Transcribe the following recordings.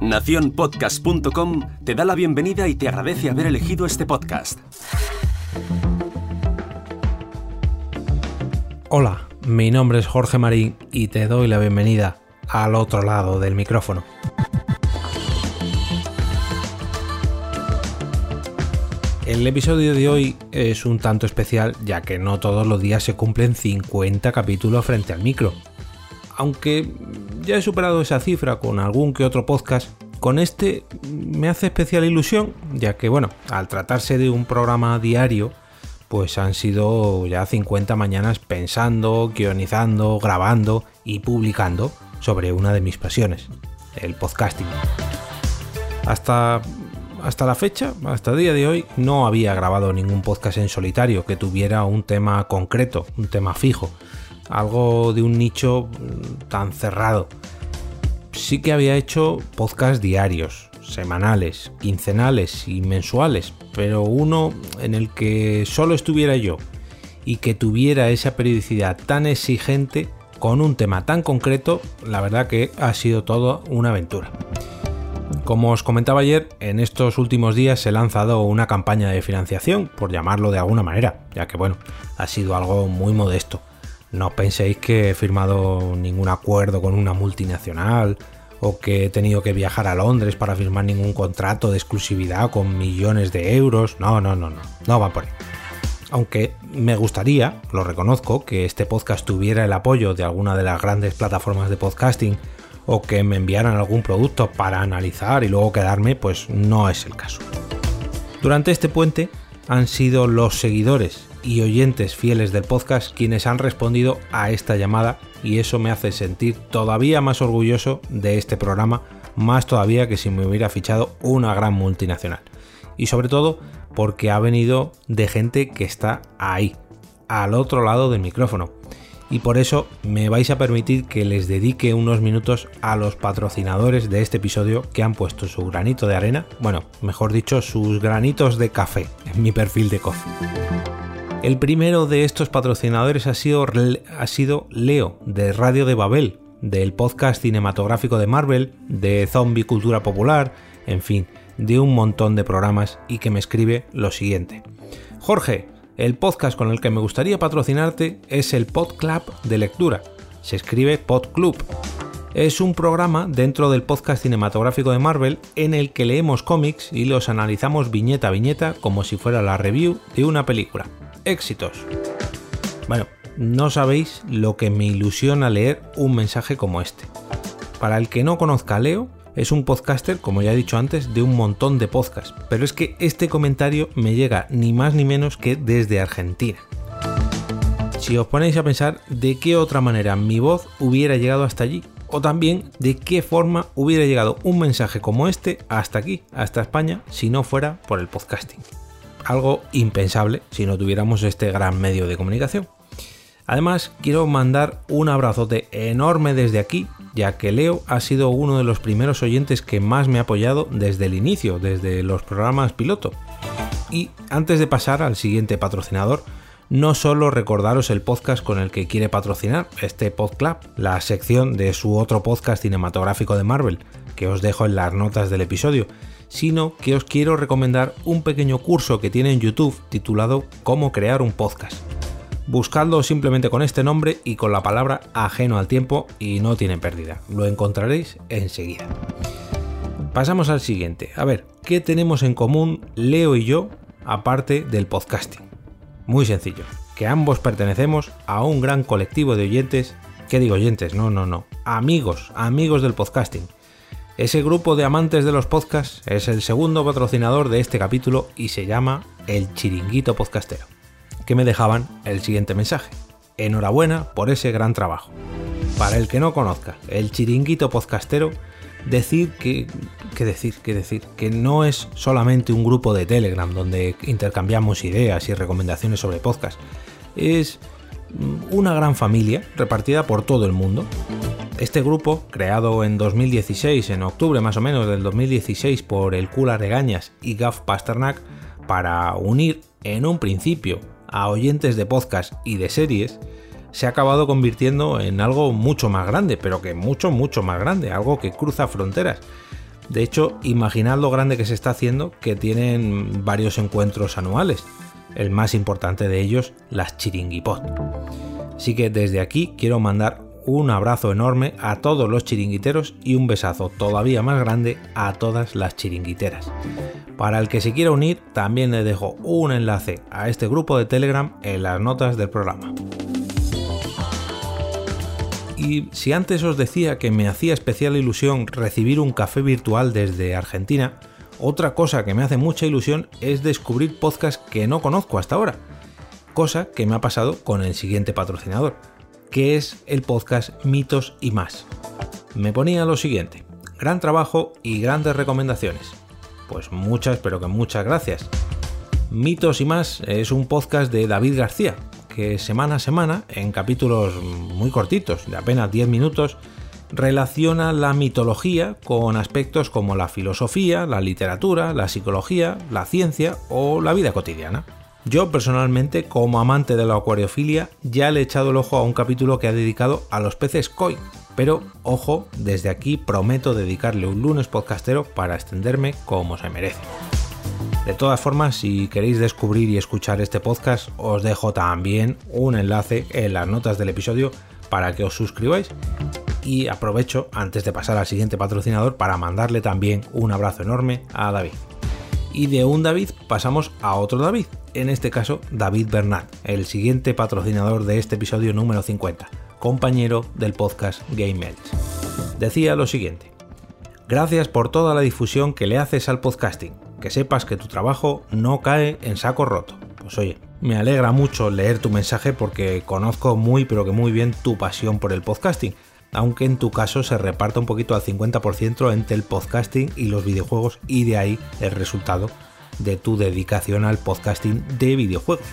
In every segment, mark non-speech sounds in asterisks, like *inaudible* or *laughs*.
Naciónpodcast.com te da la bienvenida y te agradece haber elegido este podcast. Hola, mi nombre es Jorge Marín y te doy la bienvenida al otro lado del micrófono. El episodio de hoy es un tanto especial ya que no todos los días se cumplen 50 capítulos frente al micro. Aunque ya he superado esa cifra con algún que otro podcast, con este me hace especial ilusión ya que bueno, al tratarse de un programa diario, pues han sido ya 50 mañanas pensando, guionizando, grabando y publicando sobre una de mis pasiones, el podcasting. Hasta, hasta la fecha, hasta el día de hoy, no había grabado ningún podcast en solitario que tuviera un tema concreto, un tema fijo, algo de un nicho mm, tan cerrado. Sí que había hecho podcasts diarios, semanales, quincenales y mensuales, pero uno en el que solo estuviera yo y que tuviera esa periodicidad tan exigente con un tema tan concreto, la verdad que ha sido todo una aventura. Como os comentaba ayer, en estos últimos días se ha lanzado una campaña de financiación, por llamarlo de alguna manera, ya que bueno, ha sido algo muy modesto. No penséis que he firmado ningún acuerdo con una multinacional o que he tenido que viajar a Londres para firmar ningún contrato de exclusividad con millones de euros. No, no, no, no, no va por ahí. Aunque me gustaría, lo reconozco, que este podcast tuviera el apoyo de alguna de las grandes plataformas de podcasting o que me enviaran algún producto para analizar y luego quedarme, pues no es el caso. Durante este puente han sido los seguidores y oyentes fieles del podcast quienes han respondido a esta llamada y eso me hace sentir todavía más orgulloso de este programa, más todavía que si me hubiera fichado una gran multinacional. Y sobre todo porque ha venido de gente que está ahí, al otro lado del micrófono. Y por eso me vais a permitir que les dedique unos minutos a los patrocinadores de este episodio que han puesto su granito de arena, bueno, mejor dicho, sus granitos de café en mi perfil de coffee. El primero de estos patrocinadores ha sido, ha sido Leo, de Radio de Babel, del podcast cinematográfico de Marvel, de Zombie Cultura Popular, en fin, de un montón de programas y que me escribe lo siguiente. Jorge, el podcast con el que me gustaría patrocinarte es el PodClub de lectura. Se escribe PodClub. Es un programa dentro del podcast cinematográfico de Marvel en el que leemos cómics y los analizamos viñeta a viñeta como si fuera la review de una película éxitos. Bueno, no sabéis lo que me ilusiona leer un mensaje como este. Para el que no conozca a Leo, es un podcaster, como ya he dicho antes, de un montón de podcasts, pero es que este comentario me llega ni más ni menos que desde Argentina. Si os ponéis a pensar de qué otra manera mi voz hubiera llegado hasta allí, o también de qué forma hubiera llegado un mensaje como este hasta aquí, hasta España, si no fuera por el podcasting algo impensable si no tuviéramos este gran medio de comunicación. Además, quiero mandar un abrazote enorme desde aquí, ya que Leo ha sido uno de los primeros oyentes que más me ha apoyado desde el inicio, desde los programas piloto. Y antes de pasar al siguiente patrocinador, no solo recordaros el podcast con el que quiere patrocinar este PodClub, la sección de su otro podcast cinematográfico de Marvel, que os dejo en las notas del episodio, sino que os quiero recomendar un pequeño curso que tiene en YouTube titulado Cómo crear un podcast. Buscadlo simplemente con este nombre y con la palabra ajeno al tiempo y no tiene pérdida. Lo encontraréis enseguida. Pasamos al siguiente. A ver, ¿qué tenemos en común Leo y yo aparte del podcasting? Muy sencillo, que ambos pertenecemos a un gran colectivo de oyentes, ¿qué digo oyentes? No, no, no, amigos, amigos del podcasting ese grupo de amantes de los podcasts es el segundo patrocinador de este capítulo y se llama El Chiringuito Podcastero, que me dejaban el siguiente mensaje. Enhorabuena por ese gran trabajo. Para el que no conozca, el Chiringuito Podcastero, decir que, decir, que decir, que no es solamente un grupo de Telegram donde intercambiamos ideas y recomendaciones sobre podcast. Es una gran familia repartida por todo el mundo este grupo, creado en 2016, en octubre más o menos del 2016 por el Cula Regañas y Gav Pasternak, para unir en un principio a oyentes de podcast y de series, se ha acabado convirtiendo en algo mucho más grande, pero que mucho, mucho más grande, algo que cruza fronteras. De hecho, imaginad lo grande que se está haciendo, que tienen varios encuentros anuales. El más importante de ellos, las Chiringuipod. Así que desde aquí quiero mandar un abrazo enorme a todos los chiringuiteros y un besazo todavía más grande a todas las chiringuiteras. Para el que se quiera unir, también le dejo un enlace a este grupo de Telegram en las notas del programa. Y si antes os decía que me hacía especial ilusión recibir un café virtual desde Argentina, otra cosa que me hace mucha ilusión es descubrir podcasts que no conozco hasta ahora. Cosa que me ha pasado con el siguiente patrocinador, que es el podcast Mitos y más. Me ponía lo siguiente, gran trabajo y grandes recomendaciones. Pues muchas, pero que muchas gracias. Mitos y más es un podcast de David García, que semana a semana, en capítulos muy cortitos, de apenas 10 minutos, relaciona la mitología con aspectos como la filosofía, la literatura, la psicología, la ciencia o la vida cotidiana. Yo personalmente, como amante de la acuariofilia, ya le he echado el ojo a un capítulo que ha dedicado a los peces koi, pero ojo, desde aquí prometo dedicarle un lunes podcastero para extenderme como se merece. De todas formas, si queréis descubrir y escuchar este podcast, os dejo también un enlace en las notas del episodio para que os suscribáis. Y aprovecho, antes de pasar al siguiente patrocinador, para mandarle también un abrazo enorme a David. Y de un David pasamos a otro David, en este caso David Bernat, el siguiente patrocinador de este episodio número 50, compañero del podcast Game Mails. Decía lo siguiente. Gracias por toda la difusión que le haces al podcasting que sepas que tu trabajo no cae en saco roto. Pues oye, me alegra mucho leer tu mensaje porque conozco muy pero que muy bien tu pasión por el podcasting, aunque en tu caso se reparta un poquito al 50% entre el podcasting y los videojuegos y de ahí el resultado de tu dedicación al podcasting de videojuegos.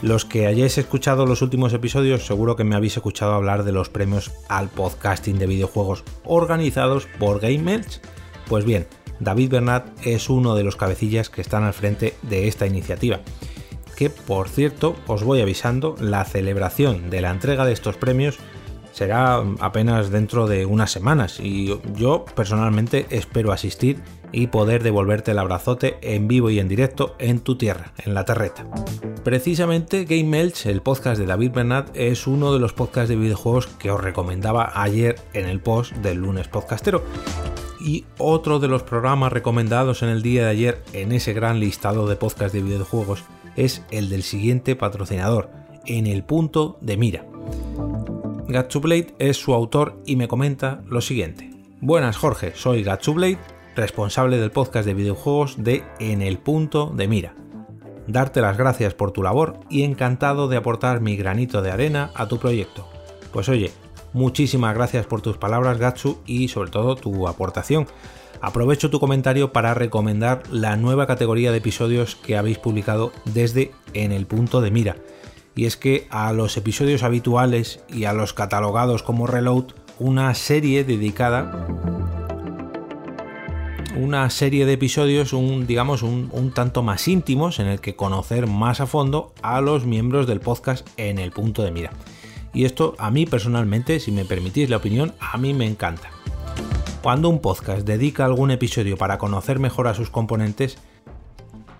Los que hayáis escuchado los últimos episodios seguro que me habéis escuchado hablar de los premios al podcasting de videojuegos organizados por Game Pues bien, David Bernat es uno de los cabecillas que están al frente de esta iniciativa. Que por cierto, os voy avisando, la celebración de la entrega de estos premios será apenas dentro de unas semanas y yo personalmente espero asistir y poder devolverte el abrazote en vivo y en directo en tu tierra, en la terreta. Precisamente Game Melch, el podcast de David Bernat, es uno de los podcasts de videojuegos que os recomendaba ayer en el post del lunes podcastero y otro de los programas recomendados en el día de ayer en ese gran listado de podcast de videojuegos es el del siguiente patrocinador, En el punto de mira. Gatsublade es su autor y me comenta lo siguiente. Buenas Jorge, soy Gatsublade, responsable del podcast de videojuegos de En el punto de mira. Darte las gracias por tu labor y encantado de aportar mi granito de arena a tu proyecto. Pues oye, Muchísimas gracias por tus palabras, Gatsu, y sobre todo tu aportación. Aprovecho tu comentario para recomendar la nueva categoría de episodios que habéis publicado desde En el punto de mira. Y es que a los episodios habituales y a los catalogados como Reload, una serie dedicada una serie de episodios, un, digamos, un, un, tanto más íntimos en el que conocer más a fondo a los miembros del podcast en el punto de mira. Y esto a mí personalmente, si me permitís la opinión, a mí me encanta. Cuando un podcast dedica algún episodio para conocer mejor a sus componentes,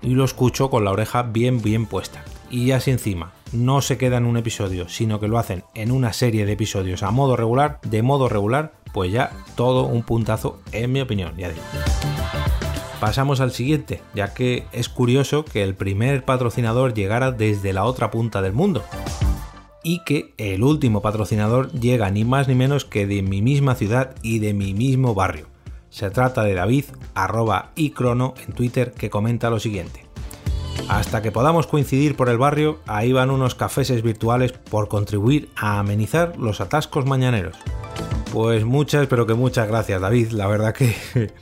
y lo escucho con la oreja bien bien puesta. Y así encima, no se queda en un episodio, sino que lo hacen en una serie de episodios a modo regular, de modo regular, pues ya todo un puntazo en mi opinión, ya digo. Pasamos al siguiente, ya que es curioso que el primer patrocinador llegara desde la otra punta del mundo y que el último patrocinador llega ni más ni menos que de mi misma ciudad y de mi mismo barrio. Se trata de David, arroba y crono en Twitter, que comenta lo siguiente. Hasta que podamos coincidir por el barrio, ahí van unos cafeses virtuales por contribuir a amenizar los atascos mañaneros. Pues muchas, pero que muchas gracias David, la verdad que *laughs*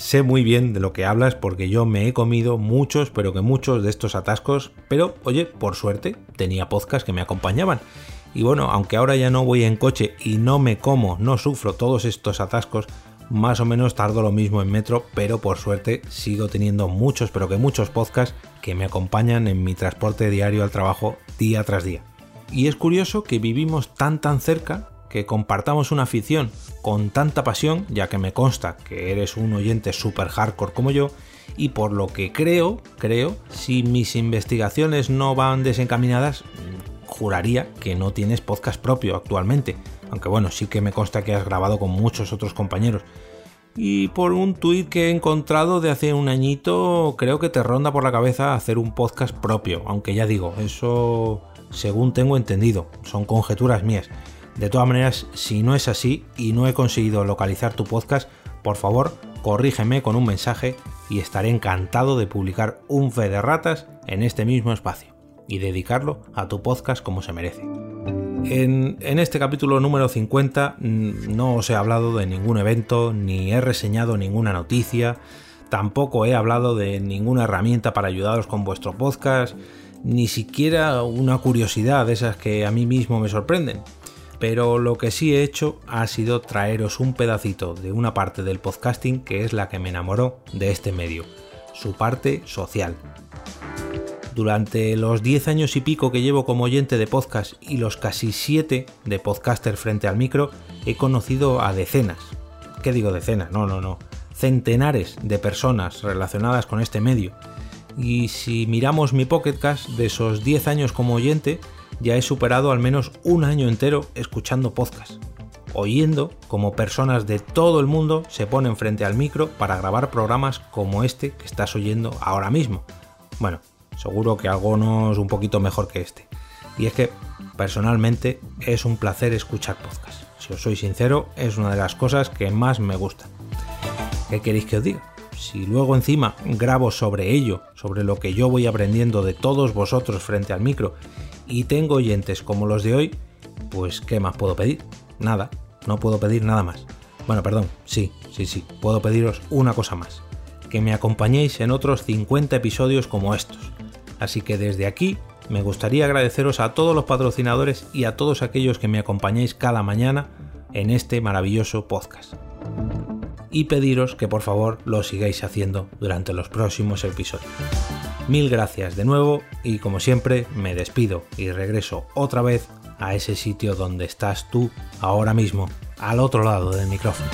Sé muy bien de lo que hablas porque yo me he comido muchos, pero que muchos de estos atascos, pero oye, por suerte tenía podcasts que me acompañaban. Y bueno, aunque ahora ya no voy en coche y no me como, no sufro todos estos atascos, más o menos tardo lo mismo en metro, pero por suerte sigo teniendo muchos, pero que muchos podcasts que me acompañan en mi transporte diario al trabajo día tras día. Y es curioso que vivimos tan tan cerca, que compartamos una afición con tanta pasión, ya que me consta que eres un oyente super hardcore como yo, y por lo que creo, creo, si mis investigaciones no van desencaminadas, juraría que no tienes podcast propio actualmente. Aunque bueno, sí que me consta que has grabado con muchos otros compañeros. Y por un tuit que he encontrado de hace un añito, creo que te ronda por la cabeza hacer un podcast propio. Aunque ya digo, eso según tengo entendido, son conjeturas mías. De todas maneras, si no es así y no he conseguido localizar tu podcast, por favor, corrígeme con un mensaje y estaré encantado de publicar un fe de ratas en este mismo espacio y dedicarlo a tu podcast como se merece. En, este capítulo número 50 mm, no os he hablado de ningún evento, ni he reseñado ninguna noticia, tampoco he hablado de ninguna herramienta para ayudaros con vuestro podcast, ni siquiera una curiosidad de esas que a mí mismo me sorprenden. Pero lo que sí he hecho ha sido traeros un pedacito de una parte del podcasting que es la que me enamoró de este medio, su parte social, durante los 10 años y pico que llevo como oyente de podcast y los casi 7 de podcaster frente al micro, he conocido a decenas. ¿Qué digo decenas? No, no, no. Centenares de personas relacionadas con este medio. Y si miramos mi podcast, de esos 10 años como oyente, ya he superado al menos un año entero escuchando podcast, oyendo como personas de todo el mundo se ponen frente al micro para grabar programas como este que estás oyendo ahora mismo. Bueno, seguro que algunos un poquito mejor que este. Y es que personalmente es un placer escuchar podcast. Si os soy sincero, es una de las cosas que más me gusta. ¿Qué queréis que os diga? Si luego encima grabo sobre ello, sobre lo que yo voy aprendiendo de todos vosotros frente al micro, y tengo oyentes como los de hoy, pues ¿qué más puedo pedir? Nada, no puedo pedir nada más. Bueno, perdón, sí, sí, sí, puedo pediros una cosa más. Que me acompañéis en otros 50 episodios como estos Así que desde aquí me gustaría agradeceros a todos los patrocinadores y a todos aquellos que me acompañáis cada mañana en este maravilloso podcast. Y pediros que por favor lo sigáis haciendo durante los próximos episodios. Mil gracias de nuevo y como siempre me despido y regreso otra vez a ese sitio donde estás tú ahora mismo, al otro lado del micrófono.